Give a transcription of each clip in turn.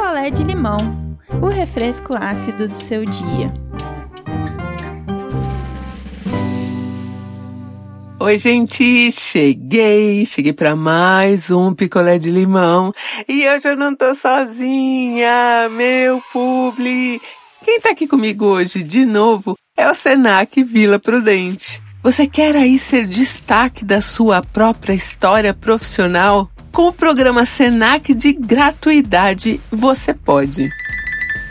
picolé de limão, o refresco ácido do seu dia. Oi, gente, cheguei, cheguei para mais um picolé de limão e hoje eu não tô sozinha, meu publi. Quem tá aqui comigo hoje de novo é o Senac Vila Prudente. Você quer aí ser destaque da sua própria história profissional? Com o programa Senac de gratuidade, você pode.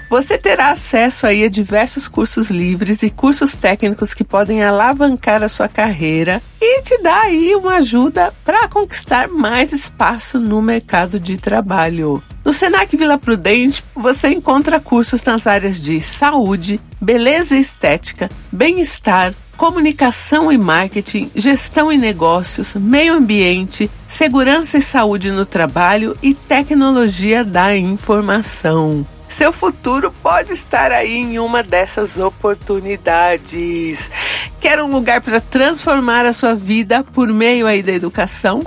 Você terá acesso aí a diversos cursos livres e cursos técnicos que podem alavancar a sua carreira e te dar aí uma ajuda para conquistar mais espaço no mercado de trabalho. No Senac Vila Prudente, você encontra cursos nas áreas de saúde, beleza e estética, bem-estar, comunicação e marketing, gestão e negócios, meio ambiente, segurança e saúde no trabalho e tecnologia da informação. Seu futuro pode estar aí em uma dessas oportunidades. Quer um lugar para transformar a sua vida por meio aí da educação?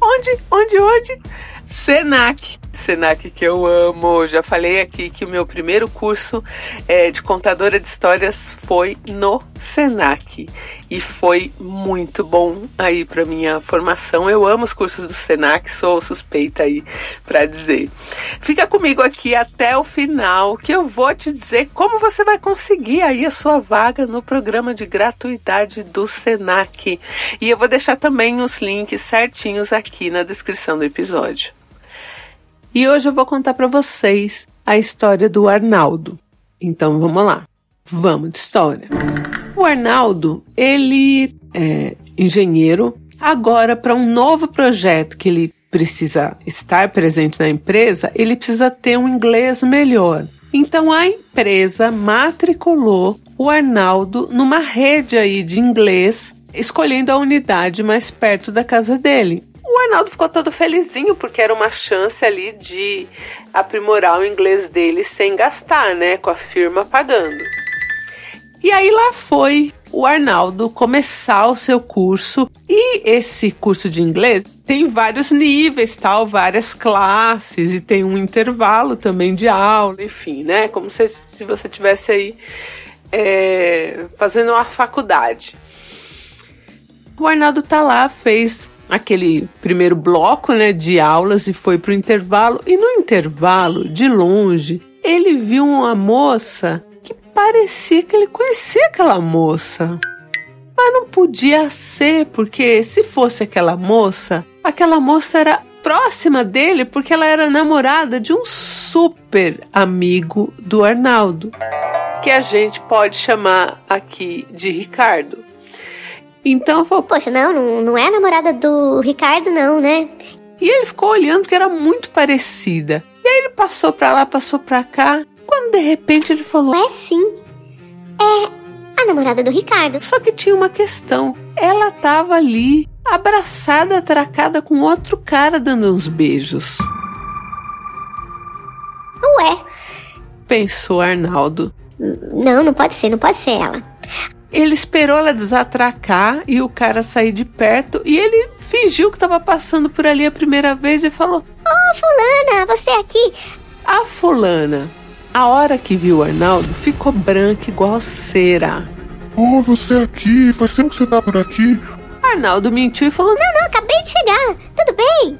Onde? Onde? Onde? Senac. Senac que eu amo. Já falei aqui que o meu primeiro curso é, de contadora de histórias foi no Senac e foi muito bom aí para minha formação. Eu amo os cursos do Senac, sou suspeita aí para dizer. Fica comigo aqui até o final que eu vou te dizer como você vai conseguir aí a sua vaga no programa de gratuidade do Senac. E eu vou deixar também os links certinhos aqui na descrição do episódio. E hoje eu vou contar para vocês a história do Arnaldo. Então vamos lá, vamos de história. O Arnaldo, ele é engenheiro. Agora, para um novo projeto que ele precisa estar presente na empresa, ele precisa ter um inglês melhor. Então a empresa matriculou o Arnaldo numa rede aí de inglês, escolhendo a unidade mais perto da casa dele o Arnaldo ficou todo felizinho porque era uma chance ali de aprimorar o inglês dele sem gastar, né? Com a firma pagando. E aí lá foi o Arnaldo começar o seu curso e esse curso de inglês tem vários níveis, tal, várias classes e tem um intervalo também de aula, enfim, né? Como se, se você tivesse aí é, fazendo uma faculdade. O Arnaldo tá lá, fez aquele primeiro bloco né, de aulas e foi para o intervalo. E no intervalo, de longe, ele viu uma moça que parecia que ele conhecia aquela moça. Mas não podia ser, porque se fosse aquela moça, aquela moça era próxima dele porque ela era namorada de um super amigo do Arnaldo, que a gente pode chamar aqui de Ricardo. Então eu falei, poxa, não, não, não é a namorada do Ricardo, não, né? E ele ficou olhando porque era muito parecida. E aí ele passou pra lá, passou pra cá. Quando de repente ele falou: É sim. É a namorada do Ricardo. Só que tinha uma questão. Ela tava ali, abraçada, atracada com outro cara dando uns beijos. Ué. Pensou Arnaldo. Não, não pode ser, não pode ser ela. Ele esperou ela desatracar e o cara sair de perto e ele fingiu que estava passando por ali a primeira vez e falou: Ô, oh, Fulana, você aqui? A Fulana, a hora que viu o Arnaldo, ficou branca igual cera. Oh, você aqui? Faz tempo que você tá por aqui? Arnaldo mentiu e falou: Não, não, acabei de chegar. Tudo bem?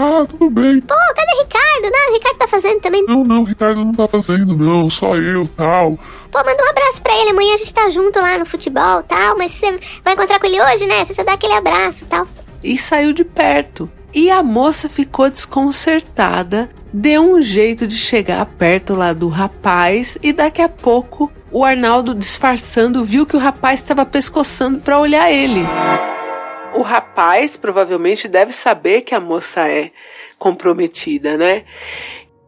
Ah, tudo bem. Pô, cadê o Ricardo? Não, o Ricardo tá fazendo também. Não, não, o Ricardo não tá fazendo, não. Só eu, tal. Pô, manda um abraço pra ele. Amanhã a gente tá junto lá no futebol, tal. Mas você vai encontrar com ele hoje, né? Você já dá aquele abraço, tal. E saiu de perto. E a moça ficou desconcertada, deu um jeito de chegar perto lá do rapaz e daqui a pouco o Arnaldo disfarçando viu que o rapaz estava pescoçando para olhar ele o rapaz provavelmente deve saber que a moça é comprometida, né?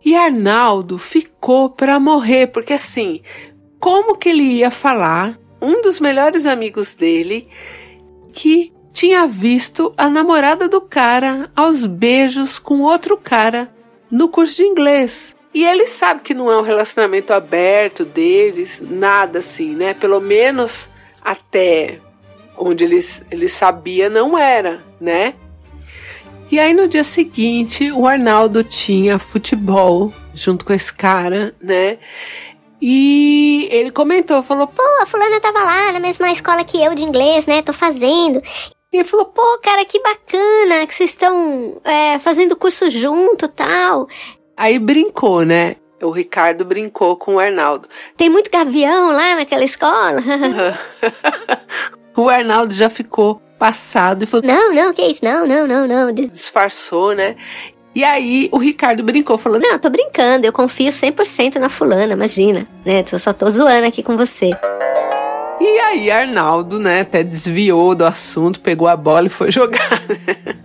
E Arnaldo ficou para morrer, porque assim, como que ele ia falar um dos melhores amigos dele que tinha visto a namorada do cara aos beijos com outro cara no curso de inglês. E ele sabe que não é um relacionamento aberto deles, nada assim, né? Pelo menos até onde ele, ele sabia não era, né? E aí no dia seguinte, o Arnaldo tinha futebol junto com esse cara, né? E ele comentou, falou: Pô, a fulana tava lá na mesma escola que eu de inglês, né? Tô fazendo. E ele falou, pô, cara, que bacana que vocês estão é, fazendo curso junto tal. Aí brincou, né? O Ricardo brincou com o Arnaldo. Tem muito gavião lá naquela escola? o Arnaldo já ficou passado e falou: Não, não, que isso? Não, não, não, não. Disfarçou, né? E aí o Ricardo brincou, falou: Não, tô brincando, eu confio 100% na fulana, imagina, né? Eu só tô zoando aqui com você. E aí Arnaldo, né, até desviou do assunto, pegou a bola e foi jogar. Né?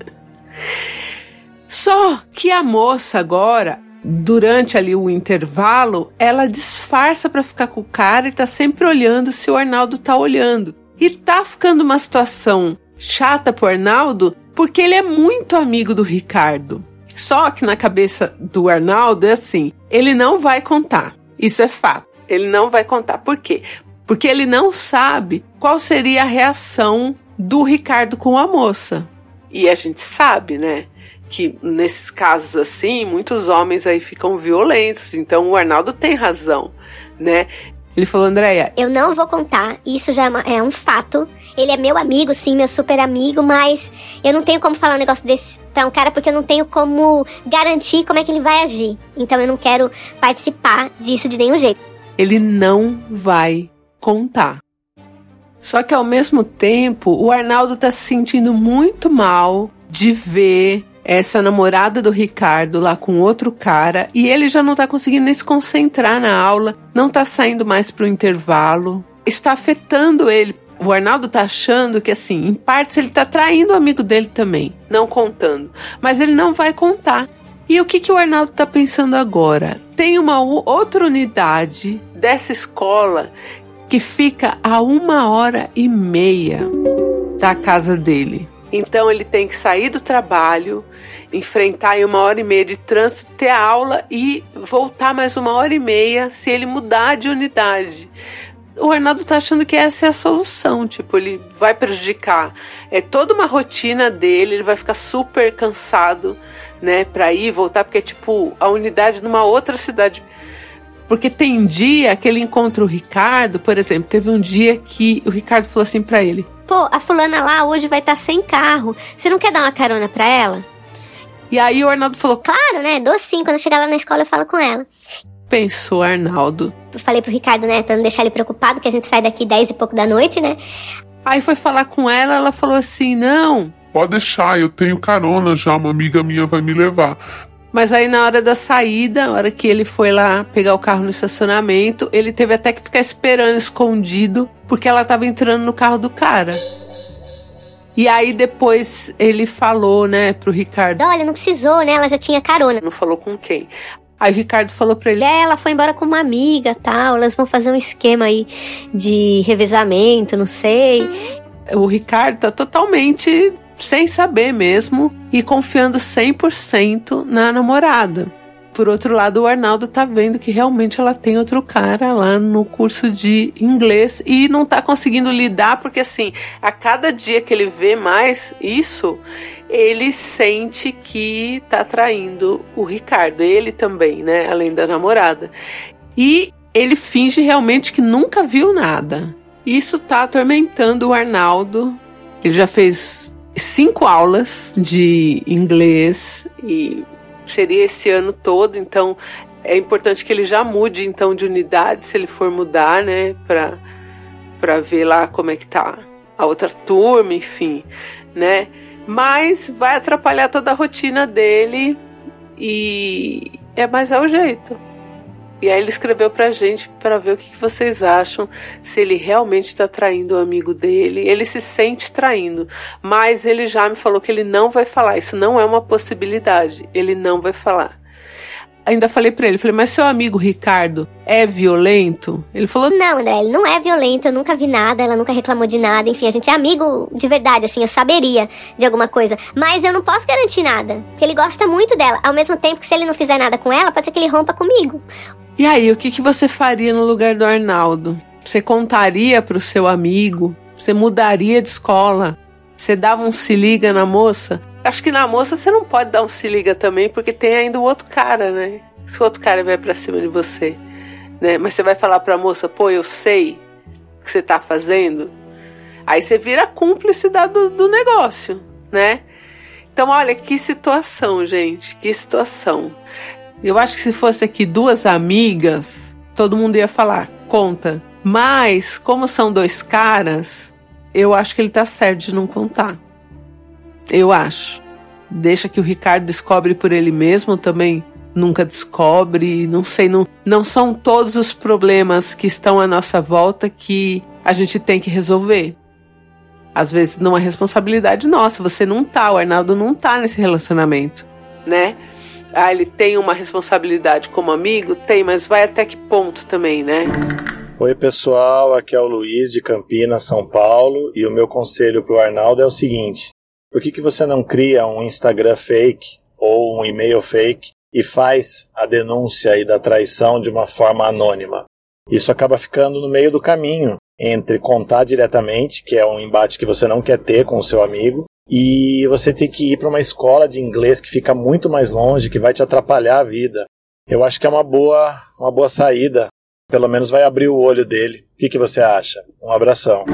Só que a moça agora, durante ali o intervalo, ela disfarça para ficar com o cara e tá sempre olhando se o Arnaldo tá olhando. E tá ficando uma situação chata pro Arnaldo, porque ele é muito amigo do Ricardo. Só que na cabeça do Arnaldo é assim: ele não vai contar. Isso é fato. Ele não vai contar. Por quê? porque ele não sabe qual seria a reação do Ricardo com a moça. E a gente sabe, né? Que nesses casos assim, muitos homens aí ficam violentos. Então o Arnaldo tem razão, né? Ele falou, Andréia. Eu não vou contar, isso já é, uma, é, um fato. Ele é meu amigo, sim, meu super amigo, mas eu não tenho como falar um negócio desse pra um cara porque eu não tenho como garantir como é que ele vai agir. Então eu não quero participar disso de nenhum jeito. Ele não vai contar. Só que ao mesmo tempo, o Arnaldo tá se sentindo muito mal de ver essa namorada do Ricardo lá com outro cara e ele já não tá conseguindo nem se concentrar na aula, não tá saindo mais pro intervalo. Está afetando ele. O Arnaldo tá achando que assim, em partes ele tá traindo o amigo dele também, não contando, mas ele não vai contar. E o que que o Arnaldo tá pensando agora? Tem uma outra unidade dessa escola que fica a uma hora e meia da casa dele. Então ele tem que sair do trabalho, enfrentar uma hora e meia de trânsito, ter aula e voltar mais uma hora e meia se ele mudar de unidade. O Arnaldo tá achando que essa é a solução, tipo, ele vai prejudicar é toda uma rotina dele, ele vai ficar super cansado, né, para ir e voltar, porque é tipo a unidade numa outra cidade porque tem dia que ele encontra o Ricardo, por exemplo, teve um dia que o Ricardo falou assim para ele: Pô, a fulana lá hoje vai estar tá sem carro. Você não quer dar uma carona pra ela? E aí o Arnaldo falou: Claro, né? Dou sim. Quando eu chegar lá na escola eu falo com ela. Pensou Arnaldo. Eu falei pro Ricardo, né? Pra não deixar ele preocupado, que a gente sai daqui 10 e pouco da noite, né? Aí foi falar com ela, ela falou assim: Não. Pode deixar, eu tenho carona já, uma amiga minha vai me levar. Mas aí na hora da saída, na hora que ele foi lá pegar o carro no estacionamento, ele teve até que ficar esperando escondido, porque ela estava entrando no carro do cara. E aí depois ele falou, né, pro Ricardo. Olha, não precisou, né? Ela já tinha carona. Não falou com quem. Aí o Ricardo falou pra ele: É, ela foi embora com uma amiga tal. Elas vão fazer um esquema aí de revezamento, não sei. O Ricardo tá totalmente sem saber mesmo e confiando 100% na namorada. Por outro lado, o Arnaldo tá vendo que realmente ela tem outro cara lá no curso de inglês e não tá conseguindo lidar porque assim, a cada dia que ele vê mais isso, ele sente que tá traindo o Ricardo, ele também, né, além da namorada. E ele finge realmente que nunca viu nada. Isso tá atormentando o Arnaldo. Ele já fez cinco aulas de inglês e seria esse ano todo, então é importante que ele já mude então de unidade, se ele for mudar, né, para para ver lá como é que tá a outra turma, enfim, né? Mas vai atrapalhar toda a rotina dele e é mais é o jeito. E aí ele escreveu pra gente para ver o que, vocês acham, se ele realmente está traindo o amigo dele. Ele se sente traindo, mas ele já me falou que ele não vai falar. Isso não é uma possibilidade. Ele não vai falar. Ainda falei para ele, falei, mas seu amigo Ricardo é violento? Ele falou, não, André, ele não é violento, eu nunca vi nada, ela nunca reclamou de nada, enfim, a gente é amigo de verdade, assim, eu saberia de alguma coisa, mas eu não posso garantir nada, porque ele gosta muito dela, ao mesmo tempo que se ele não fizer nada com ela, pode ser que ele rompa comigo. E aí, o que, que você faria no lugar do Arnaldo? Você contaria pro seu amigo? Você mudaria de escola? Você dava um se liga na moça? Acho que na moça você não pode dar um se liga também, porque tem ainda o outro cara, né? Se o outro cara vai pra cima de você, né? Mas você vai falar pra moça, pô, eu sei o que você tá fazendo. Aí você vira cúmplice do, do negócio, né? Então, olha, que situação, gente, que situação. Eu acho que se fosse aqui duas amigas, todo mundo ia falar, conta. Mas, como são dois caras, eu acho que ele tá certo de não contar. Eu acho. Deixa que o Ricardo descobre por ele mesmo também. Nunca descobre, não sei, não, não são todos os problemas que estão à nossa volta que a gente tem que resolver. Às vezes não é responsabilidade nossa, você não tá, o Arnaldo não tá nesse relacionamento, né? Ah, ele tem uma responsabilidade como amigo? Tem, mas vai até que ponto também, né? Oi, pessoal, aqui é o Luiz de Campinas, São Paulo, e o meu conselho pro Arnaldo é o seguinte: por que, que você não cria um Instagram fake ou um e-mail fake e faz a denúncia aí da traição de uma forma anônima? Isso acaba ficando no meio do caminho entre contar diretamente, que é um embate que você não quer ter com o seu amigo, e você ter que ir para uma escola de inglês que fica muito mais longe, que vai te atrapalhar a vida. Eu acho que é uma boa, uma boa saída. Pelo menos vai abrir o olho dele. O que, que você acha? Um abração.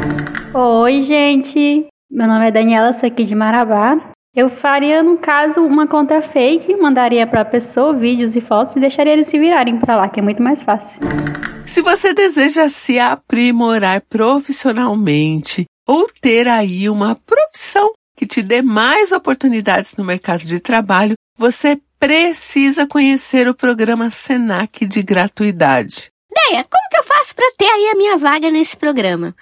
Oi, gente. Meu nome é Daniela, sou aqui de Marabá. Eu faria, no caso, uma conta fake, mandaria para a pessoa vídeos e fotos e deixaria eles se virarem para lá, que é muito mais fácil. Se você deseja se aprimorar profissionalmente ou ter aí uma profissão que te dê mais oportunidades no mercado de trabalho, você precisa conhecer o programa Senac de gratuidade. Deia, como que eu faço para ter aí a minha vaga nesse programa?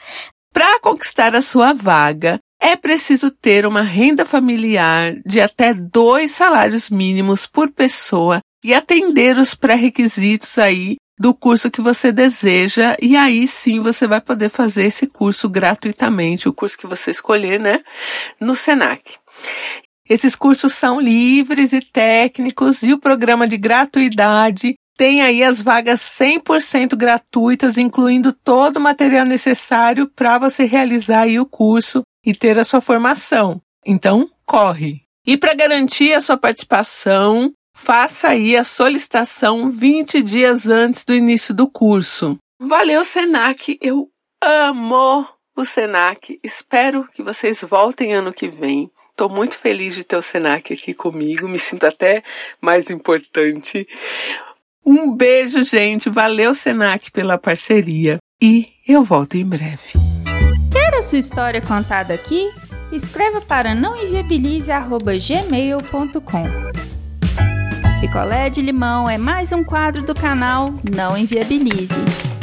Para conquistar a sua vaga, é preciso ter uma renda familiar de até dois salários mínimos por pessoa e atender os pré-requisitos aí do curso que você deseja e aí sim você vai poder fazer esse curso gratuitamente, o curso que você escolher, né, no Senac. Esses cursos são livres e técnicos e o programa de gratuidade tem aí as vagas 100% gratuitas, incluindo todo o material necessário para você realizar aí o curso e ter a sua formação. Então, corre! E para garantir a sua participação, faça aí a solicitação 20 dias antes do início do curso. Valeu, Senac! Eu amo o Senac. Espero que vocês voltem ano que vem. Estou muito feliz de ter o Senac aqui comigo, me sinto até mais importante. Um beijo, gente. Valeu, Senac, pela parceria. E eu volto em breve. Quer a sua história contada aqui? Escreva para nãoenviabilize.gmail.com Picolé de limão é mais um quadro do canal Não Enviabilize.